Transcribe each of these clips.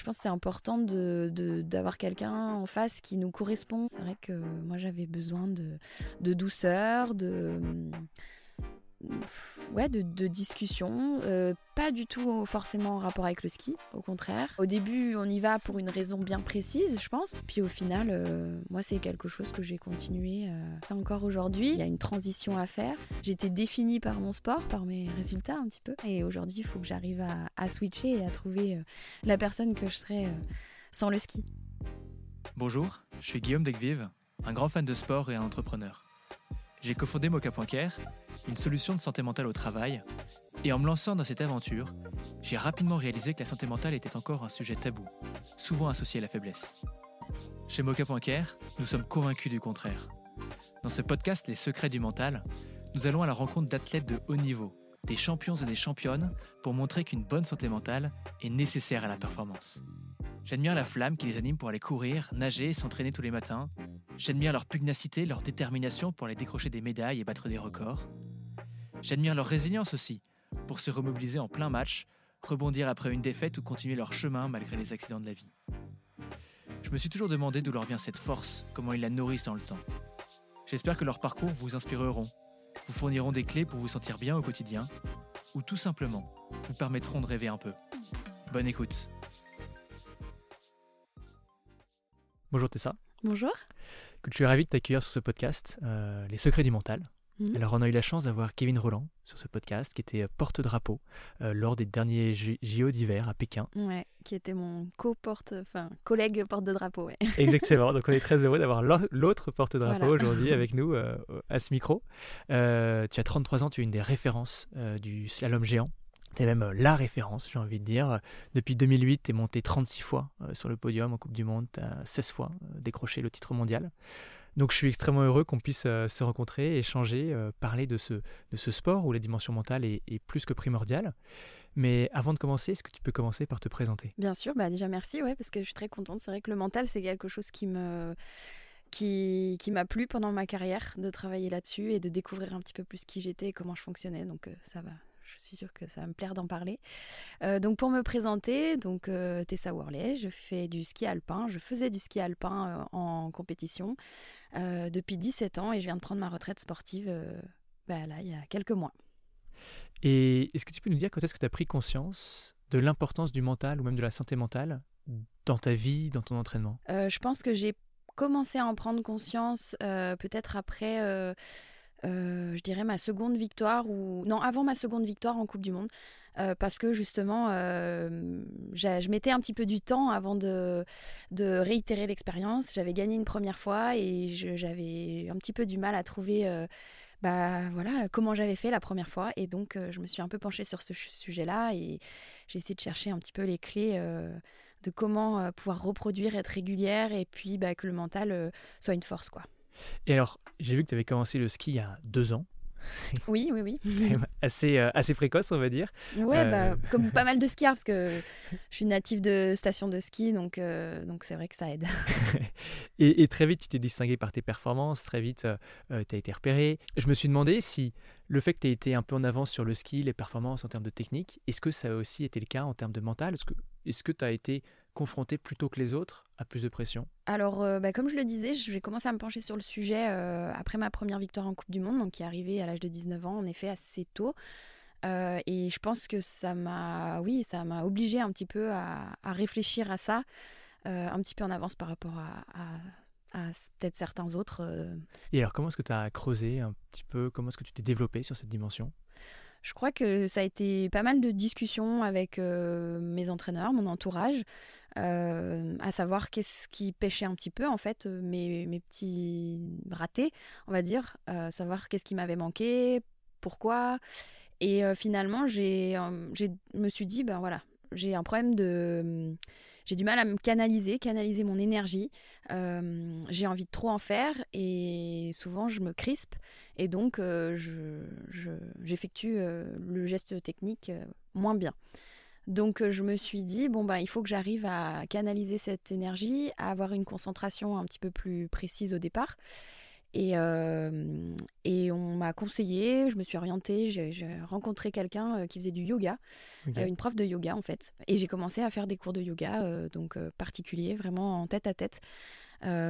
Je pense que c'est important de, d'avoir quelqu'un en face qui nous correspond. C'est vrai que moi j'avais besoin de, de douceur, de ouais, de, de discussion, euh, pas du tout forcément en rapport avec le ski, au contraire. Au début, on y va pour une raison bien précise, je pense. Puis au final, euh, moi, c'est quelque chose que j'ai continué euh, encore aujourd'hui. Il y a une transition à faire. J'étais définie par mon sport, par mes résultats un petit peu. Et aujourd'hui, il faut que j'arrive à, switcher et à trouver la personne que je serais sans le ski. Bonjour, je suis Guillaume Degvive, un grand fan de sport et un entrepreneur. J'ai cofondé Mocha une solution de santé mentale au travail, et en me lançant dans cette aventure, j'ai rapidement réalisé que la santé mentale était encore un sujet tabou, souvent associé à la faiblesse. Chez Mocha.care, nous sommes convaincus du contraire. Dans ce podcast Les secrets du mental, nous allons à la rencontre d'athlètes de haut niveau, des champions et des championnes, pour montrer qu'une bonne santé mentale est nécessaire à la performance. J'admire la flamme qui les anime pour aller courir, nager et s'entraîner tous les matins. J'admire leur pugnacité, leur détermination pour aller décrocher des médailles et battre des records. J'admire leur résilience aussi, pour se remobiliser en plein match, rebondir après une défaite ou continuer leur chemin malgré les accidents de la vie. Je me suis toujours demandé d'où leur vient cette force, comment ils la nourrissent dans le temps. J'espère que leurs parcours vous inspireront, vous fourniront des clés pour vous sentir bien au quotidien, ou tout simplement vous permettront de rêver un peu. Bonne écoute. Bonjour Tessa. Bonjour. je suis ravi de t'accueillir sur ce podcast, euh, Les secrets du mental. Mhm. Alors, on a eu la chance d'avoir Kevin Roland sur ce podcast, qui était euh, porte-drapeau euh, lors des derniers JO d'hiver à Pékin. Ouais, qui était mon co-porte, enfin, collègue porte-drapeau. Ouais. Exactement. Donc, on est très heureux d'avoir l'autre porte-drapeau aujourd'hui avec nous euh, à ce micro. tu as 33 ans, tu es une des références du slalom géant. Tu es même la référence, j'ai envie de dire. Depuis 2008, tu es monté 36 fois sur le podium en Coupe du Monde, tu as 16 fois décroché le titre mondial. Donc je suis extrêmement heureux qu'on puisse euh, se rencontrer, échanger, euh, parler de ce, de ce sport où la dimension mentale est, plus que primordiale. Mais avant de commencer, est-ce que tu peux commencer par te présenter? Bien sûr, bah déjà merci, ouais, parce que je suis très contente. C'est vrai que le mental, c'est quelque chose qui me qui, qui m'a plu pendant ma carrière de travailler là-dessus et de découvrir un petit peu plus qui j'étais et comment je fonctionnais. Donc euh, ça va, je suis sûre que ça va me plaire d'en parler. Euh, donc pour me présenter, donc euh, Tessa Worley, je fais du ski alpin. Je faisais du ski alpin euh, en compétition depuis 17 ans et je viens de prendre ma retraite sportive bah, là, il y a quelques mois. Et est-ce que tu peux nous dire quand est-ce que tu as pris conscience de l'importance du mental ou même de la santé mentale dans ta vie, dans ton entraînement? Je pense que j'ai commencé à en prendre conscience peut-être après euh, je dirais ma seconde victoire ou non avant ma seconde victoire en Coupe du Monde euh, parce que justement euh, je mettais un petit peu du temps avant de, réitérer l'expérience. J'avais gagné une première fois et j'avais un petit peu du mal à trouver bah voilà comment j'avais fait la première fois. Et donc je me suis un peu penchée sur ce sujet là et j'ai essayé de chercher un petit peu les clés de comment pouvoir reproduire être régulière et puis bah, que le mental soit une force quoi et alors, j'ai vu que tu avais commencé le ski il y a deux ans. Oui, oui, oui. assez, euh, assez précoce, on va dire. Ouais, bah, euh, comme pas mal de skieurs, parce que je suis native de station de ski, donc euh, donc c'est vrai que ça aide. et, très vite, tu t'es distingué par tes performances, très vite, tu as été repéré. Je me suis demandé si le fait que tu aies été un peu en avance sur le ski, les performances en termes de technique, est-ce que ça a aussi été le cas en termes de mental? Est-ce que tu as été confronté plutôt que les autres à plus de pression Alors, euh, bah, comme je le disais, je vais commencer à me pencher sur le sujet euh, après ma première victoire en Coupe du Monde, donc qui est arrivée à l'âge de 19 ans, en effet, assez tôt. Euh, et je pense que ça m'a, oui, ça m'a obligé un petit peu à, réfléchir à ça, un petit peu en avance par rapport à, à peut-être certains autres. Et alors, comment est-ce que tu as creusé un petit peu? Comment est-ce que tu t'es développé sur cette dimension? Je crois que ça a été pas mal de discussions avec euh, mes entraîneurs, mon entourage, euh, à savoir qu'est-ce qui pêchait un petit peu, en fait, euh, mes, mes petits ratés, on va dire, savoir qu'est-ce qui m'avait manqué, pourquoi. Et finalement, je me suis dit, ben voilà, j'ai un problème de j'ai du mal à me canaliser, canaliser mon énergie. Euh, j'ai envie de trop en faire et souvent je me crispe et donc euh, j'effectue euh, le geste technique moins bien. Donc je me suis dit, bon, bah, il faut que j'arrive à canaliser cette énergie, à avoir une concentration un petit peu plus précise au départ. Et, et on m'a conseillé, je me suis orientée, j'ai rencontré quelqu'un qui faisait du yoga, une prof de yoga en fait. Et j'ai commencé à faire des cours de yoga, donc particuliers, vraiment en tête à tête.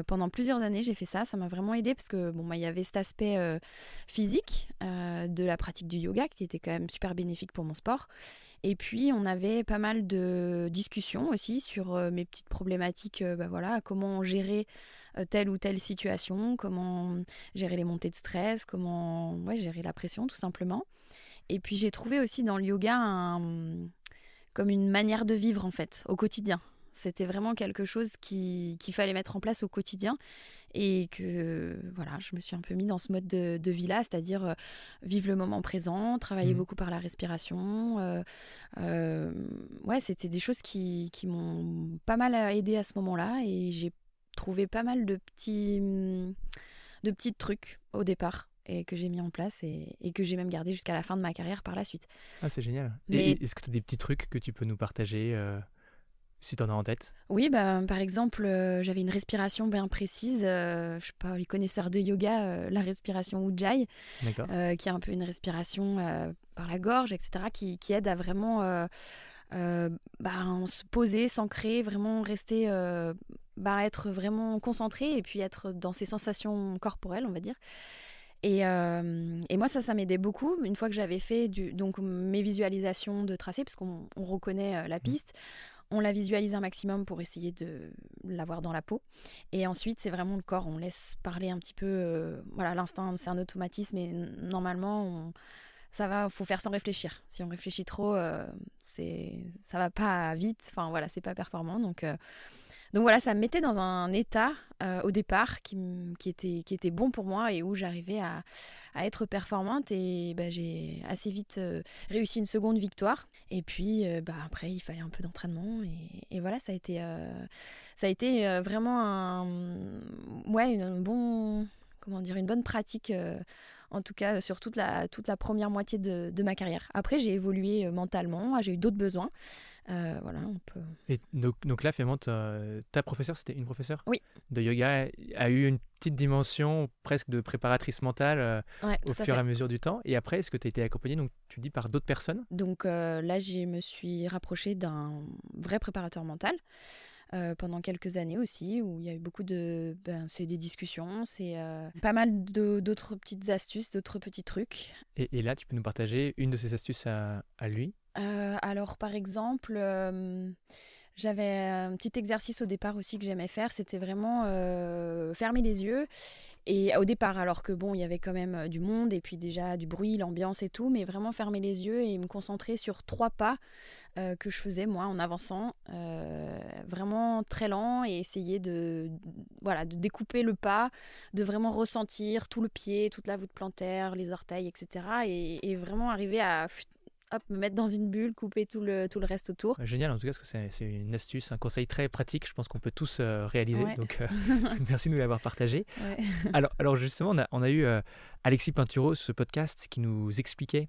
pendant plusieurs années, j'ai fait ça. Ça m'a vraiment aidé parce que bon, bah, il y avait cet aspect physique de la pratique du yoga qui était quand même super bénéfique pour mon sport. Et puis, on avait pas mal de discussions aussi sur mes petites problématiques, bah, voilà, comment gérer euh, telle ou telle situation, comment gérer les montées de stress, comment gérer la pression tout simplement. Et puis j'ai trouvé aussi dans le yoga comme une manière de vivre en fait au quotidien. C'était vraiment quelque chose qu'il fallait mettre en place au quotidien et que voilà, je me suis un peu mis dans ce mode de, vie-là, c'est-à-dire euh, vivre le moment présent, travailler mmh. beaucoup par la respiration. Euh, ouais, c'était des choses qui, qui m'ont pas mal aidé à ce moment-là et j'ai trouvé pas mal de petits, mm, de petits trucs au départ et que j'ai mis en place et, que j'ai même gardé jusqu'à la fin de ma carrière par la suite. Ah, c'est génial. Mais... Est-ce que tu as des petits trucs que tu peux nous partager euh, si tu en as en tête Oui, bah, par exemple, euh, j'avais une respiration bien précise. Euh, je sais pas, les connaisseurs de yoga, la respiration Ujjayi, qui est un peu une respiration par la gorge, etc., qui, qui aide à vraiment bah, se poser, s'ancrer, vraiment rester bah, être vraiment concentré et puis être dans ses sensations corporelles, on va dire. Et, euh, et moi, ça, ça m'aidait beaucoup. Une fois que j'avais fait du, donc mes visualisations de tracé, parce qu'on reconnaît euh, la mmh. piste, on la visualise un maximum pour essayer de l'avoir dans la peau. Et ensuite, c'est vraiment le corps. On laisse parler un petit peu. Euh, voilà, l'instinct, c'est un automatisme. Et normalement, ça va, faut faire sans réfléchir. Si on réfléchit trop, c'est, ça va pas vite. Enfin voilà, c'est pas performant. Donc donc voilà, ça me mettait dans un état euh, au départ qui, était, qui était bon pour moi et où j'arrivais à, à, être performante. Et bah, j'ai assez vite euh, réussi une seconde victoire. Et puis euh, bah, après, il fallait un peu d'entraînement. Et, voilà, ça a été, ça a été vraiment un, ouais, une, bon, comment dire, une bonne pratique en tout cas sur toute la, toute la première moitié de, de ma carrière. Après, j'ai évolué mentalement, j'ai eu d'autres besoins. Euh, voilà, on peut... Et donc, donc là, finalement, ta, professeure, c'était une professeure oui. de yoga, a eu une petite dimension presque de préparatrice mentale euh, au fur et à mesure du temps. Et après, est-ce que tu as été accompagnée, donc tu dis, par d'autres personnes? Donc euh, là, je me suis rapprochée d'un vrai préparateur mental. Pendant quelques années aussi, où il y a eu beaucoup de... Ben, c'est des discussions, c'est pas mal d'autres petites astuces, d'autres petits trucs. Et, et, là, tu peux nous partager une de ces astuces à, à lui? Euh, alors, par exemple, euh, j'avais un petit exercice au départ aussi que j'aimais faire, c'était vraiment euh, fermer les yeux. Et au départ, alors que bon, il y avait quand même du monde et puis déjà du bruit, l'ambiance et tout, mais vraiment fermer les yeux et me concentrer sur trois pas que je faisais moi en avançant, vraiment très lent et essayer de, voilà, de découper le pas, de vraiment ressentir tout le pied, toute la voûte plantaire, les orteils, etc. Et, et vraiment arriver à hop, me mettre dans une bulle, couper tout le, tout le reste autour. Génial, en tout cas, parce que c'est une astuce, un conseil très pratique, je pense qu'on peut tous euh, réaliser. Donc, euh, merci de nous l'avoir partagé. Alors, alors, justement, on a, on a eu euh, Alexis Pinturo, ce podcast, qui nous expliquait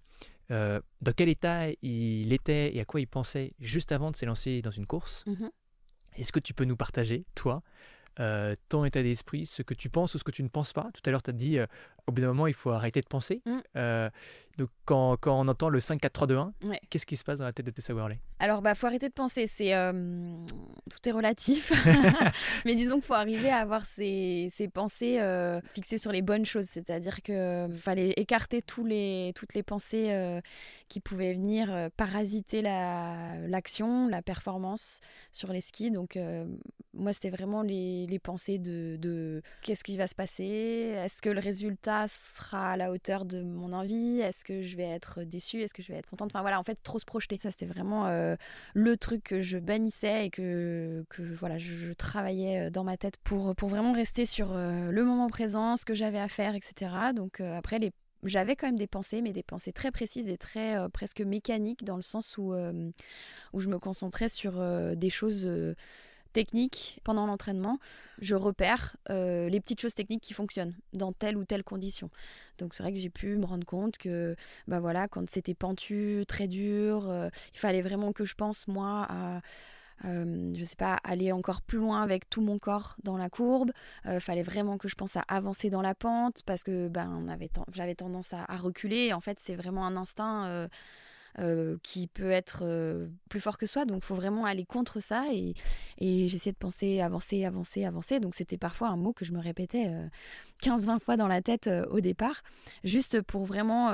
dans quel état il était et à quoi il pensait juste avant de s'élancer dans une course. Mhm. Est-ce que tu peux nous partager, toi, euh, ton état d'esprit, ce que tu penses ou ce que tu ne penses pas? Tout à l'heure, tu as dit, euh, au bout d'un moment, il faut arrêter de penser. Mm. Euh, donc, quand, quand, on entend le 5, 4, 3, 2, 1, qu'est-ce qui se passe dans la tête de Tessa Worley Alors, bah, faut arrêter de penser. C'est Tout est relatif. Mais disons qu'il faut arriver à avoir ses, ses pensées fixées sur les bonnes choses. C'est-à-dire qu'il fallait écarter tous les, toutes les pensées qui pouvaient venir parasiter l'action, la, la, performance sur les skis. Donc, moi, c'était vraiment les, les pensées de, de qu'est-ce qui va se passer? Est-ce que le résultat sera à la hauteur de mon envie Est-ce que je vais être déçue Est-ce que je vais être contente? Enfin voilà, en fait, trop se projeter. Ça, c'était vraiment euh, le truc que je bannissais et que, que voilà, je, travaillais euh, dans ma tête pour, vraiment rester sur euh, le moment présent, ce que j'avais à faire, etc. Donc après, j'avais quand même des pensées, mais des pensées très précises et très presque mécaniques, dans le sens où je me concentrais sur des choses technique pendant l'entraînement, je repère euh, les petites choses techniques qui fonctionnent dans telle ou telle condition. Donc c'est vrai que j'ai pu me rendre compte que bah voilà, quand c'était pentu, très dur, euh, il fallait vraiment que je pense moi à euh, je sais pas, aller encore plus loin avec tout mon corps dans la courbe. Euh, fallait vraiment que je pense à avancer dans la pente parce que ben, j'avais tendance à, reculer. En fait, c'est vraiment un instinct qui peut être plus fort que soi. Donc, il faut vraiment aller contre ça. Et, et j'essayais de penser avancer, avancer, avancer. Donc, c'était parfois un mot que je me répétais 15-20 fois dans la tête au départ, juste pour vraiment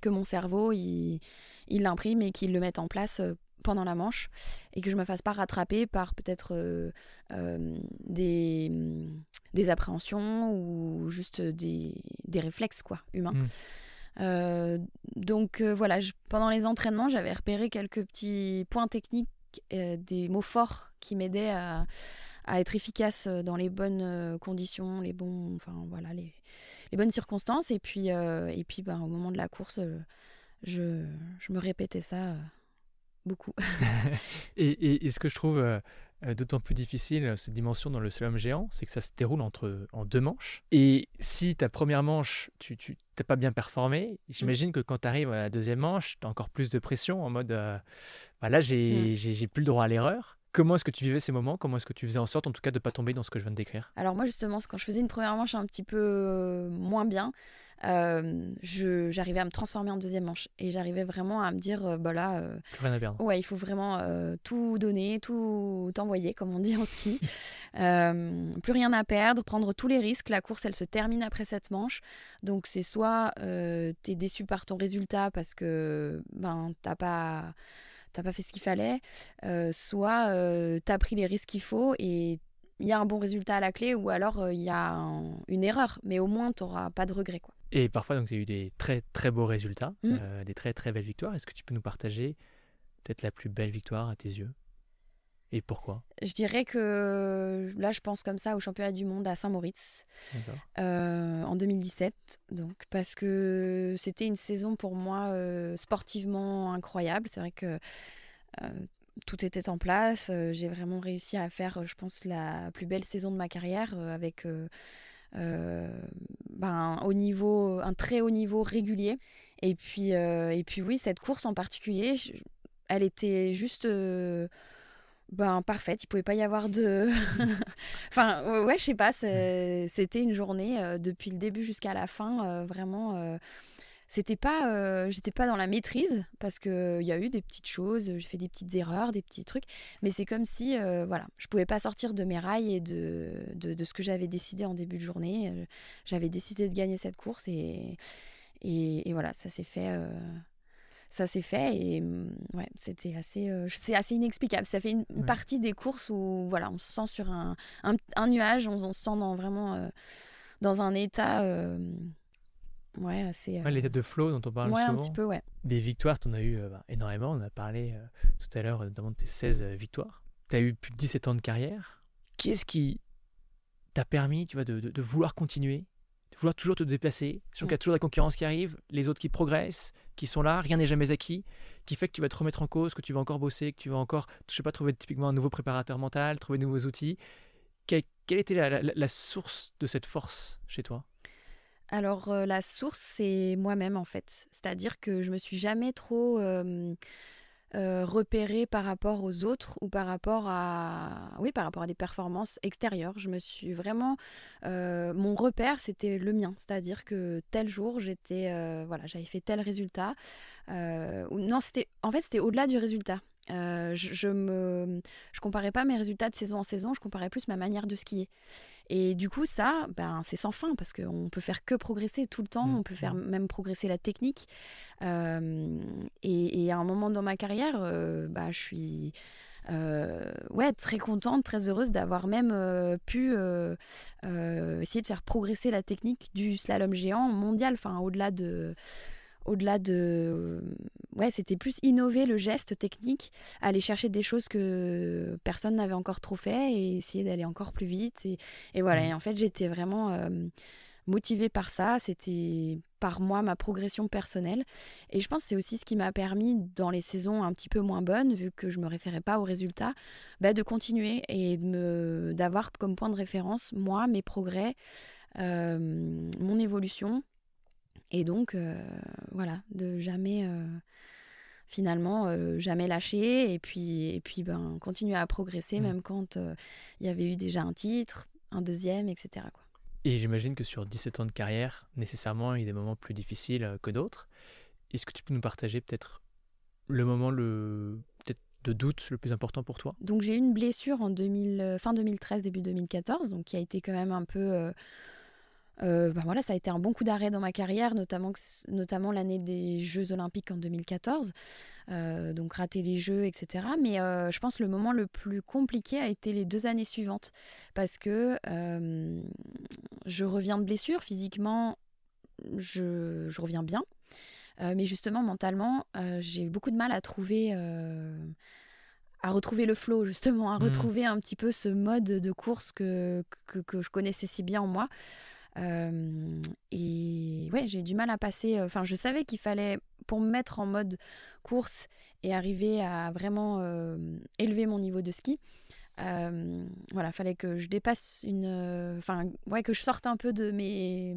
que mon cerveau, il l'imprime et qu'il le mette en place pendant la manche et que je me fasse pas rattraper par peut-être euh, euh, des, appréhensions ou juste des, réflexes quoi humains. Hmm. Euh, donc voilà, pendant les entraînements, j'avais repéré quelques petits points techniques, des mots forts qui m'aidaient à, être efficace dans les bonnes conditions, les bons, enfin voilà, les, bonnes circonstances. Et puis, et puis ben, au moment de la course, je, me répétais ça beaucoup. et, ce que je trouve euh, euh, d'autant plus difficile, euh, cette dimension dans le slalom géant, c'est que ça se déroule entre, en deux manches. Et si ta première manche, tu n'as pas bien performé, j'imagine que quand tu arrives à la deuxième manche, tu as encore plus de pression en mode bah là, j'ai mmh. plus le droit à l'erreur. Comment est-ce que tu vivais ces moments? Comment est-ce que tu faisais en sorte, en tout cas, de ne pas tomber dans ce que je viens de décrire? Alors moi, justement, quand je faisais une première manche un petit peu moins bien, euh, j'arrivais à me transformer en deuxième manche. Et j'arrivais vraiment à me dire, euh, bah là, euh, rien à perdre. Ouais, il faut vraiment tout donner, tout envoyer, comme on dit en ski. plus rien à perdre, prendre tous les risques. La course, elle se termine après cette manche. Donc c'est soit tu es déçu par ton résultat parce que ben, t'as pas t'as pas fait ce qu'il fallait, soit tu as pris les risques qu'il faut et il y a un bon résultat à la clé ou alors il y a une erreur, mais au moins tu n'auras pas de regret. Quoi. Et parfois, donc, tu as eu des très très beaux résultats, mm. euh, des très très belles victoires. Est-ce que tu peux nous partager peut-être la plus belle victoire à tes yeux? Et pourquoi? Je dirais que là, je pense comme ça au championnat du monde à Saint-Moritz euh, en 2017. Donc, parce que c'était une saison pour moi euh, sportivement incroyable. C'est vrai que tout était en place. J'ai vraiment réussi à faire, je pense, la plus belle saison de ma carrière avec ben, au niveau, un très haut niveau régulier. Et puis, euh, et puis oui, cette course en particulier, elle était juste euh, ben, parfaite. Il pouvait pas y avoir de. enfin, ouais, je sais pas. C'était une journée depuis le début jusqu'à la fin, vraiment c'était pas euh, j'étais pas dans la maîtrise parce que il y a eu des petites choses j'ai fait des petites erreurs des petits trucs mais c'est comme si euh, voilà je pouvais pas sortir de mes rails et de, de, ce que j'avais décidé en début de journée. Euh, j'avais décidé de gagner cette course et et, voilà ça s'est fait ça s'est fait et mm, ouais c'était assez c'est assez inexplicable. Ça fait une, partie des courses où voilà on se sent sur un, un, nuage on, se sent dans vraiment dans un état Ouais, assez. l'état de flow dont on parle souvent. un petit peu, ouais. Des victoires, tu en as eu euh, bah, énormément. On a parlé euh, tout à l'heure notamment de tes 16 euh, victoires. Tu as eu plus de 17 ans de carrière. Qu'est-ce qui t'a permis tu vois, de, de, vouloir continuer, de vouloir toujours te déplacer Sachant qu'il y a toujours la concurrence qui arrive, les autres qui progressent, qui sont là, rien n'est jamais acquis, qui fait que tu vas te remettre en cause, que tu vas encore bosser, que tu vas encore, je sais pas, trouver typiquement un nouveau préparateur mental, trouver de nouveaux outils. Quelle, était la, la source de cette force chez toi? Alors euh, la source, c'est moi-même en fait. C'est-à-dire que je me suis jamais trop euh, repérée par rapport aux autres ou par rapport à oui par rapport à des performances extérieures. Je me suis vraiment mon repère c'était le mien. C'est-à-dire que tel jour j'étais voilà j'avais fait tel résultat. non c'était en fait c'était au-delà du résultat. je, je comparais pas mes résultats de saison en saison, je comparais plus ma manière de skier. Et du coup, ça, ben, c'est sans fin parce qu'on peut faire que progresser tout le temps, mmh. on peut faire même progresser la technique. Euh, et, à un moment dans ma carrière, euh, bah, je suis euh, ouais, très contente, très heureuse d'avoir même pu essayer de faire progresser la technique du slalom géant mondial, enfin au-delà de au-delà de ouais c'était plus innover le geste technique aller chercher des choses que personne n'avait encore trop fait et essayer d'aller encore plus vite et, voilà. Mmh. et en fait j'étais vraiment euh, motivée par ça. C'était par moi ma progression personnelle. Et je pense que c'est aussi ce qui m'a permis dans les saisons un petit peu moins bonnes vu que je me référais pas aux résultats bah, de continuer et de d'avoir comme point de référence moi mes progrès euh, mon évolution et donc, euh, voilà, de jamais euh, finalement jamais lâcher et puis et puis ben continuer à progresser mmh. même quand il y avait eu déjà un titre, un deuxième, etc. Quoi. Et j'imagine que sur 17 ans de carrière, nécessairement, il y a des moments plus difficiles que d'autres. Est-ce que tu peux nous partager peut-être le moment le peut-être de doute le plus important pour toi? Donc j'ai eu une blessure en 2000, fin 2013, début 2014, donc qui a été quand même un peu euh, bah voilà, ça a été un bon coup d'arrêt dans ma carrière, notamment, notamment l'année des Jeux Olympiques en 2014. Euh, donc rater les Jeux, etc. Mais euh, je pense que le moment le plus compliqué a été les deux années suivantes. Parce que je reviens de blessure, physiquement, je, je reviens bien. mais justement, mentalement, j'ai eu beaucoup de mal à trouver à retrouver le flow, justement, à mmh. retrouver un petit peu ce mode de course que, que, que, je connaissais si bien en moi. Euh, et ouais, j'ai du mal à passer. Euh, enfin, je savais qu'il fallait, pour me mettre en mode course et arriver à vraiment euh, élever mon niveau de ski, euh, voilà, fallait que je dépasse une. Enfin, ouais, que je sorte un peu de mes,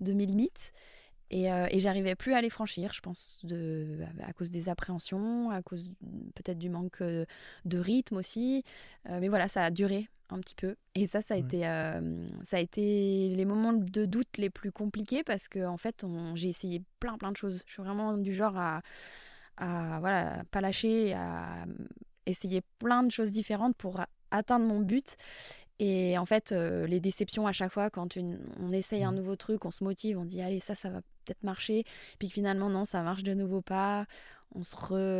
de mes limites. Et, et j'arrivais plus à les franchir, je pense, de, à cause des appréhensions, à cause peut-être du manque de rythme aussi. mais voilà, ça a duré un petit peu. Et ça, ça a, été, euh, ça a été les moments de doute les plus compliqués parce que, en fait, j'ai essayé plein, plein de choses. Je suis vraiment du genre à, à voilà, pas lâcher, à essayer plein de choses différentes pour atteindre mon but. Et en fait, euh, les déceptions à chaque fois, quand on essaye un mmh. nouveau truc, on se motive, on dit allez, ça, ça va peut-être marcher. Puis finalement, non, ça marche de nouveau pas on se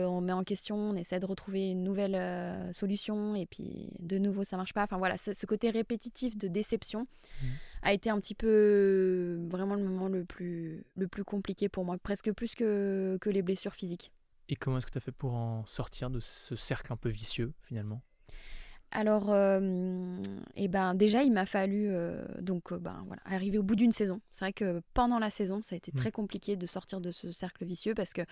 on met en question, on essaie de retrouver une nouvelle euh, solution et puis de nouveau ça marche pas. Enfin voilà, ce côté répétitif de déception mmh. a été un petit peu vraiment le moment le plus, le plus compliqué pour moi, presque plus que, que les blessures physiques. Et comment est-ce que tu as fait pour en sortir de ce cercle un peu vicieux finalement? Alors, euh, eh ben, déjà, il m'a fallu euh, donc ben, voilà, arriver au bout d'une saison. C'est vrai que pendant la saison, ça a été mmh. très compliqué de sortir de ce cercle vicieux parce que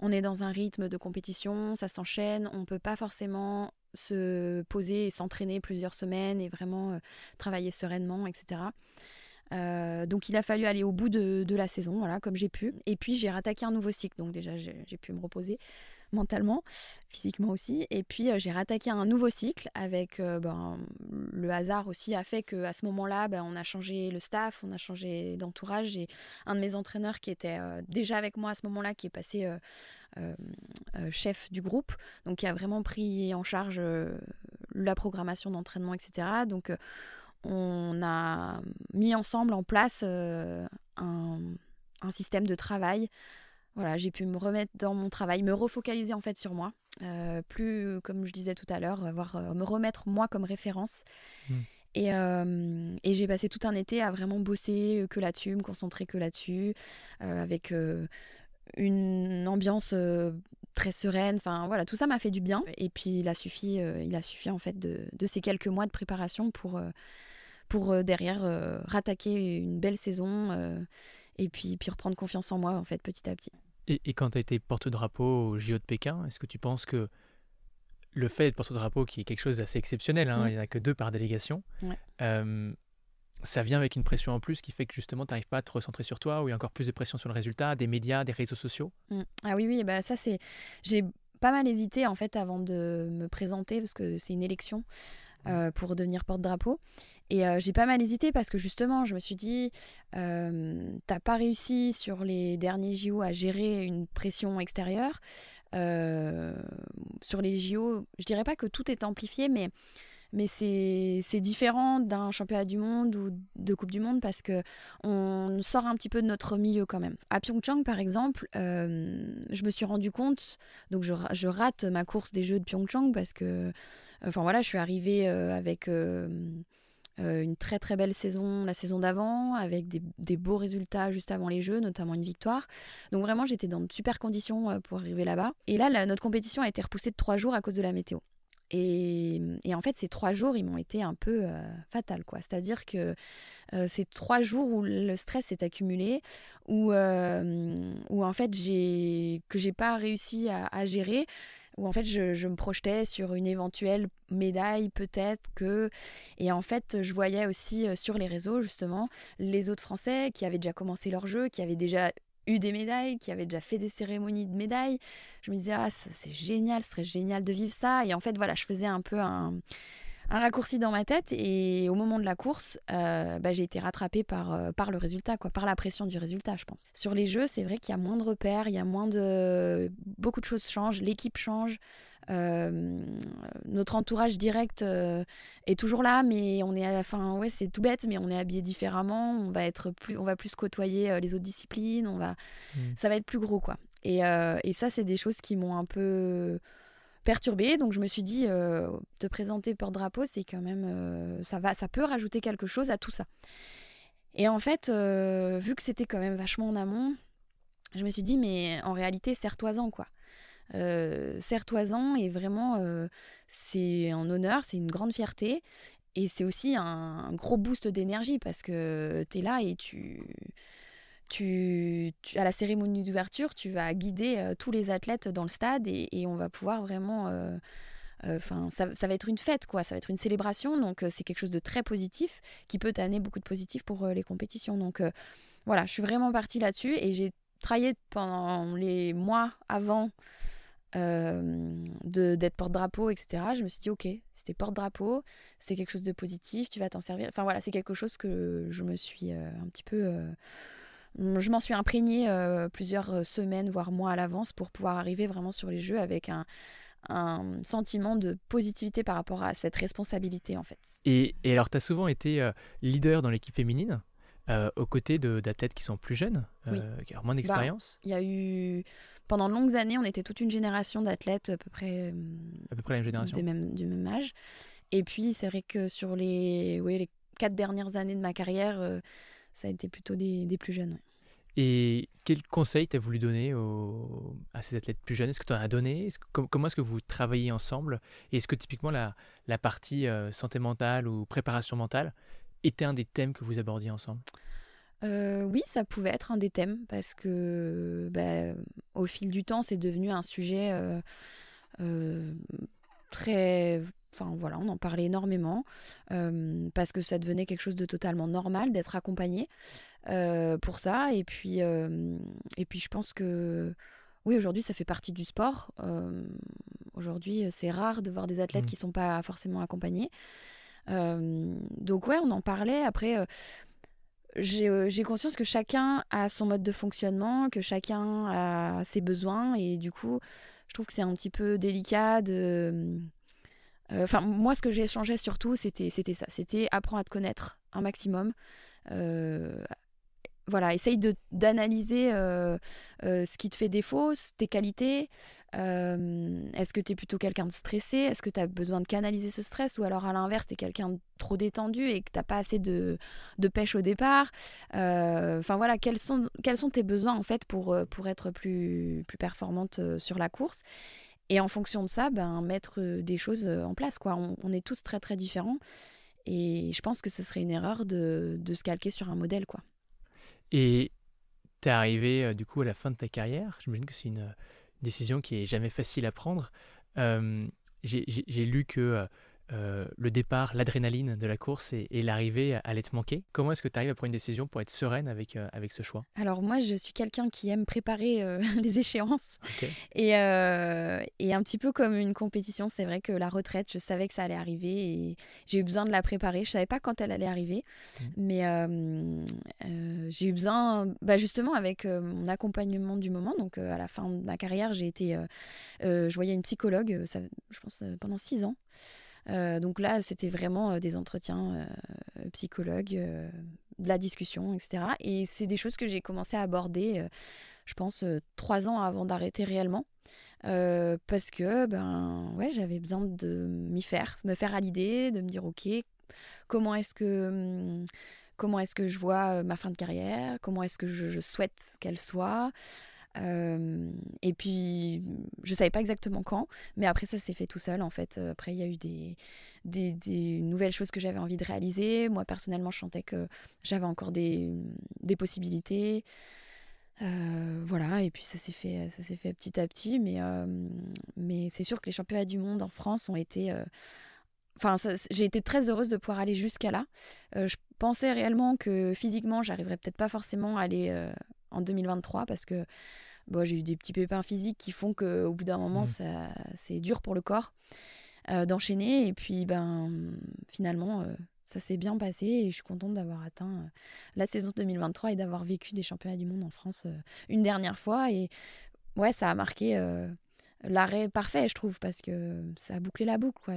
on est dans un rythme de compétition, ça s'enchaîne, on ne peut pas forcément se poser et s'entraîner plusieurs semaines et vraiment euh, travailler sereinement, etc. Euh, donc il a fallu aller au bout de, la saison, voilà, comme j'ai pu. Et puis j'ai rattaqué un nouveau cycle, donc déjà j'ai pu me reposer mentalement, physiquement aussi. Et puis euh, j'ai rattaqué un nouveau cycle avec euh, ben, le hasard aussi a fait qu'à ce moment-là, ben, on a changé le staff, on a changé d'entourage. J'ai un de mes entraîneurs qui était euh, déjà avec moi à ce moment-là, qui est passé chef du groupe, donc qui a vraiment pris en charge la programmation d'entraînement, etc. Donc on a mis ensemble en place un, un système de travail voilà, j'ai pu me remettre dans mon travail, me refocaliser en fait sur moi. Euh, plus, comme je disais tout à l'heure, avoir, euh, me remettre moi comme référence. Hmm. Et, euh, et j'ai passé tout un été à vraiment bosser que là-dessus, me concentrer que là-dessus, avec une ambiance très sereine. Enfin voilà, tout ça m'a fait du bien. Et puis il a suffi, il a suffi en fait de, de, ces quelques mois de préparation pour, pour derrière rattaquer une belle saison et puis, puis reprendre confiance en moi, en fait, petit à petit. Et, et quand tu as été porte-drapeau au JO de Pékin, est-ce que tu penses que le fait d'être porte-drapeau, qui est quelque chose d'assez exceptionnel, hein, il n'y en a que deux par délégation, euh, ça vient avec une pression en plus qui fait que justement tu n'arrives pas à te recentrer sur toi, ou il y a encore plus de pression sur le résultat, des médias, des réseaux sociaux? Mmh. Ah oui, oui, bah ça c'est... J'ai pas mal hésité en fait avant de me présenter, parce que c'est une élection. Euh, pour devenir porte-drapeau. Et euh, j'ai pas mal hésité parce que justement, je me suis dit, euh, t'as pas réussi sur les derniers JO à gérer une pression extérieure. Sur les JO, je dirais pas que tout est amplifié, mais, mais c'est différent d'un championnat du monde ou de Coupe du Monde parce que on sort un petit peu de notre milieu quand même. À Pyeongchang, par exemple, je me suis rendu compte, donc je, je, rate ma course des Jeux de Pyeongchang parce que, enfin voilà, je suis arrivée avec euh, une très très belle saison la saison d'avant, avec des, beaux résultats juste avant les Jeux, notamment une victoire. Donc vraiment, j'étais dans de super conditions euh, pour arriver là-bas. Et là, notre compétition a été repoussée de trois jours à cause de la météo. Et, en fait, ces trois jours, ils m'ont été un peu euh, fatal, quoi. C'est-à-dire que ces trois jours où le stress s'est accumulé, où, où en fait j'ai que j'ai pas réussi à gérer où en fait je, me projetais sur une éventuelle médaille peut-être que et en fait je voyais aussi euh, sur les réseaux justement les autres Français qui avaient déjà commencé leur jeu, qui avaient déjà eu des médailles, qui avaient déjà fait des cérémonies de médailles. Je me disais, ah, c'est génial, ce serait génial de vivre ça. Et en fait, voilà, je faisais un peu un, un raccourci dans ma tête et au moment de la course, euh, bah, j'ai été rattrapée par, euh, par le résultat, quoi, par la pression du résultat, je pense. Sur les jeux, c'est vrai qu'il y a moins de repères, il y a moins de... Beaucoup de choses changent, l'équipe change, euh, notre entourage direct est toujours là, mais on est, enfin ouais, c'est tout bête, mais on est habillé différemment. On va être plus, on va plus côtoyer les autres disciplines. On va, mmh. ça va être plus gros quoi. Et, et ça, c'est des choses qui m'ont un peu perturbée. Donc je me suis dit, euh, te présenter porte-drapeau, c'est quand même, euh, ça va, ça peut rajouter quelque chose à tout ça. Et en fait, euh, vu que c'était quand même vachement en amont, je me suis dit, mais en réalité, serre-toi-en, quoi. serre-toi-en et vraiment, c'est un honneur, c'est une grande fierté. Et c'est aussi un, un, gros boost d'énergie parce que tu es là et tu, tu, à la cérémonie d'ouverture, tu vas guider euh, tous les athlètes dans le stade et, on va pouvoir vraiment. Euh, euh, enfin, ça, va être une fête, quoi. Ça va être une célébration, donc c'est quelque chose de très positif qui peut t'amener beaucoup de positif pour les compétitions. Donc voilà, je suis vraiment partie là-dessus et j'ai travaillé pendant les mois avant d'être porte-drapeau, etc. Je me suis dit, ok, c'était porte-drapeau, c'est quelque chose de positif, tu vas t'en servir. Enfin voilà, c'est quelque chose que je me suis un petit peu je m'en suis imprégnée euh, plusieurs euh, semaines, voire mois à l'avance pour pouvoir arriver vraiment sur les jeux avec un, sentiment de positivité par rapport à cette responsabilité en fait. Et, alors tu as souvent été euh, leader dans l'équipe féminine aux côtés d'athlètes qui sont plus jeunes, qui ont moins bah, d'expérience? Il y a eu... Pendant de longues années, on était toute une génération d'athlètes à peu près... à peu près la même génération. Même, du même âge. Et puis c'est vrai que sur les, oui, les quatre dernières années de ma carrière ça a été plutôt des, des plus jeunes. Et quel conseil t'as voulu donner à ces athlètes plus jeunes? Est-ce que tu en as donné? Comment est-ce que vous travaillez ensemble? Et est-ce que typiquement la, la partie euh, santé mentale ou préparation mentale était un des thèmes que vous abordiez ensemble? Euh, oui, ça pouvait être un des thèmes parce que bah, au fil du temps, c'est devenu un sujet euh, très Enfin voilà, on en parlait énormément euh, parce que ça devenait quelque chose de totalement normal d'être accompagné euh, pour ça. Et puis, euh, et puis je pense que oui, aujourd'hui ça fait partie du sport. aujourd'hui, c'est rare de voir des athlètes qui mmh. qui sont pas forcément accompagnés. donc ouais, on en parlait. Après, j'ai conscience que chacun a son mode de fonctionnement, que chacun a ses besoins et du coup, je trouve que c'est un petit peu délicat de enfin, moi, ce que j'ai échangé surtout, c'était ça. C'était apprendre à te connaître un maximum. Euh, voilà, essaye d'analyser euh, ce qui te fait défaut, tes qualités. Est-ce que tu es plutôt quelqu'un de stressé? Est-ce que tu as besoin de canaliser ce stress? Ou alors à l'inverse, tu es quelqu'un de trop détendu et que tu pas assez de, de, pêche au départ? Enfin voilà, quels sont, quels sont tes besoins en fait pour, pour être plus, plus performante sur la course? Et en fonction de ça, ben, mettre euh, des choses euh, en place. Quoi. On, est tous très très différents. Et je pense que ce serait une erreur de, se calquer sur un modèle. Quoi. Et tu es arrivé euh, du coup à la fin de ta carrière. J'imagine que c'est une décision qui est jamais facile à prendre. J'ai lu que euh, le départ, l'adrénaline de la course et, l'arrivée allait te manquer. Comment est-ce que tu arrives à prendre une décision pour être sereine avec, euh, avec ce choix? Alors moi, je suis quelqu'un qui aime préparer euh, les échéances. Et, et, un petit peu comme une compétition, c'est vrai que la retraite, je savais que ça allait arriver et j'ai eu besoin de la préparer. Je savais pas quand elle allait arriver, mmh. mais j'ai eu besoin, bah, justement avec mon accompagnement du moment. Donc à la fin de ma carrière, j'ai été, je voyais une psychologue, ça, je pense pendant six ans. Euh, donc là, c'était vraiment euh, des entretiens euh, psychologues, de la discussion, etc. Et c'est des choses que j'ai commencé à aborder, je pense, trois ans avant d'arrêter réellement. parce que ben ouais j'avais besoin de m'y faire me faire à l'idée de me dire ok comment est-ce que hum, comment est-ce que je vois ma fin de carrière comment est-ce que je souhaite qu'elle soit euh, et puis, je savais pas exactement quand, mais après, ça s'est fait tout seul. En fait, après, il y a eu des, des, nouvelles choses que j'avais envie de réaliser. Moi, personnellement, je sentais que j'avais encore des, des possibilités. Euh, voilà, et puis ça s'est fait, fait petit à petit, mais, euh, mais c'est sûr que les championnats du monde en France ont été enfin, j'ai été très heureuse de pouvoir aller jusqu'à là. je pensais réellement que physiquement, j'arriverais peut-être pas forcément à aller en 2023 parce que bon, j'ai eu des petits pépins physiques qui font qu'au bout d'un moment, mmh. c'est dur pour le corps d'enchaîner. Et puis, ben, finalement, ça s'est bien passé et je suis contente d'avoir atteint la saison 2023 et d'avoir vécu des championnats du monde en France une dernière fois. Et ouais, ça a marqué l'arrêt parfait, je trouve, parce que ça a bouclé la boucle. Quoi.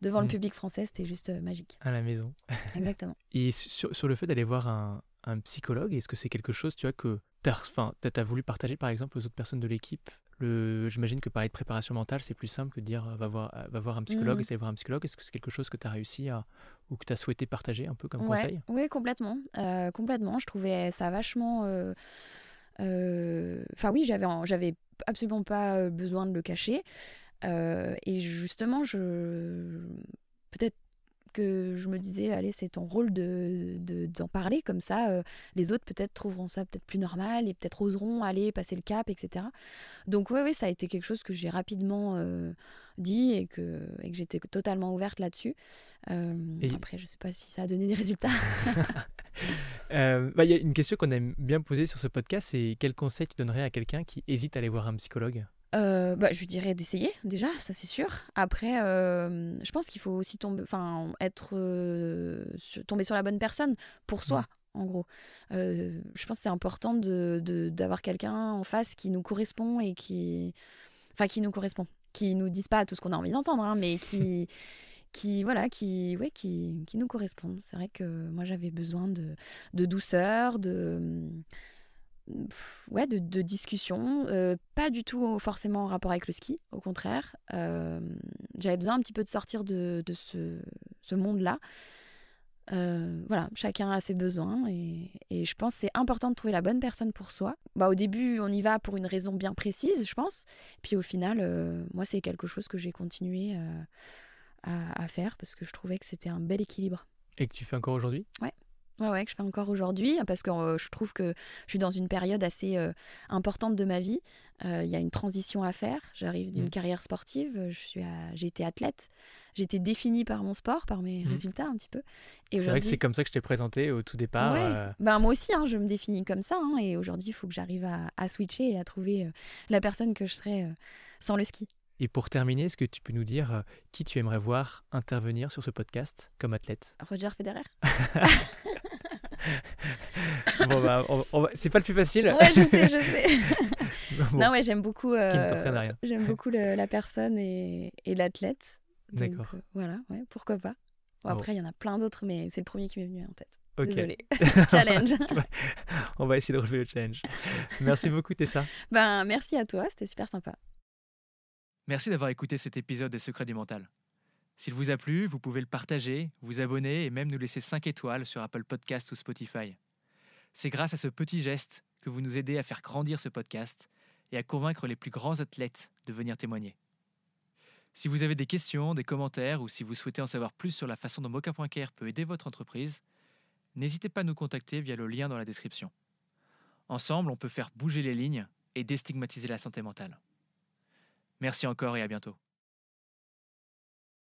Devant le mmh. public français, c'était juste magique. À la maison. Exactement. et sur, sur le fait d'aller voir un, un psychologue, est-ce que c'est quelque chose tu vois, que tu as, as, voulu partager par exemple aux autres personnes de l'équipe? J'imagine que parler de préparation mentale, c'est plus simple que de dire va voir, va voir un psychologue, mmh. voir un psychologue. Est-ce que c'est quelque chose que tu as réussi à, ou que tu as souhaité partager un peu comme conseil? Oui, complètement. Euh, complètement. Je trouvais ça vachement. Euh, euh, enfin, oui, j'avais, j'avais absolument pas besoin de le cacher. Et justement, je peut-être que je me disais, allez, c'est ton rôle de, d'en parler comme ça. Euh, les autres peut-être trouveront ça peut-être plus normal et peut-être oseront aller passer le cap, etc. Donc oui, ouais, ça a été quelque chose que j'ai rapidement euh, dit et que, et que j'étais totalement ouverte là-dessus. Euh, après, je sais pas si ça a donné des résultats. Bah, il y a une question qu'on aime bien poser sur ce podcast, c'est quel conseil tu donnerais à quelqu'un qui hésite à aller voir un psychologue? Euh, bah, je dirais d'essayer déjà, ça c'est sûr. Après, euh, je pense qu'il faut aussi tomber, enfin, être euh, tomber sur la bonne personne pour soi, en gros. je pense que c'est important de, d'avoir quelqu'un en face qui nous correspond et qui, enfin, qui nous correspond, qui nous dise pas tout ce qu'on a envie d'entendre, hein, mais qui qui voilà qui ouais qui, qui nous correspond c'est vrai que moi j'avais besoin de, de douceur de ouais, de, de discussion, euh, pas du tout forcément en rapport avec le ski, au contraire. Euh, j'avais besoin un petit peu de sortir de, de ce, ce monde-là. Euh, voilà, chacun a ses besoins et, et je pense c'est important de trouver la bonne personne pour soi. Bah, au début, on y va pour une raison bien précise, je pense. Puis au final, moi, c'est quelque chose que j'ai continué à, à, faire parce que je trouvais que c'était un bel équilibre. Et que tu fais encore aujourd'hui? Ouais. Ouais, ouais, que je fais encore aujourd'hui, parce que euh, je trouve que je suis dans une période assez euh, importante de ma vie. Euh, il y a une transition à faire. J'arrive d'une mmh. carrière sportive, je suis j'ai été athlète. J'ai été définie par mon sport, par mes mmh. résultats un petit peu. C'est vrai que c'est comme ça que je t'ai présenté au tout départ. Ben, moi aussi, hein, je me définis comme ça. Hein, et aujourd'hui, il faut que j'arrive à, à, switcher et à trouver la personne que je serais sans le ski. Et pour terminer, est-ce que tu peux nous dire qui tu aimerais voir intervenir sur ce podcast comme athlète? Roger Federer. bon, bah, c'est pas le plus facile. Ouais, je sais, je sais. Non, ouais, j'aime beaucoup. Euh, j'aime beaucoup la personne et, et l'athlète. D'accord. Euh, voilà, ouais, pourquoi pas. après, il y en a plein d'autres, mais c'est le premier qui m'est venu en tête. Okay. Désolée. challenge. On va essayer de relever le challenge. Merci beaucoup, Tessa. Ben, merci à toi, c'était super sympa. Merci d'avoir écouté cet épisode des Secrets du Mental. S'il vous a plu, vous pouvez le partager, vous abonner et même nous laisser 5 étoiles sur Apple Podcast ou Spotify. C'est grâce à ce petit geste que vous nous aidez à faire grandir ce podcast et à convaincre les plus grands athlètes de venir témoigner. Si vous avez des questions, des commentaires ou si vous souhaitez en savoir plus sur la façon dont Mocha.care peut aider votre entreprise, n'hésitez pas à nous contacter via le lien dans la description. Ensemble, on peut faire bouger les lignes et déstigmatiser la santé mentale. Merci encore et à bientôt.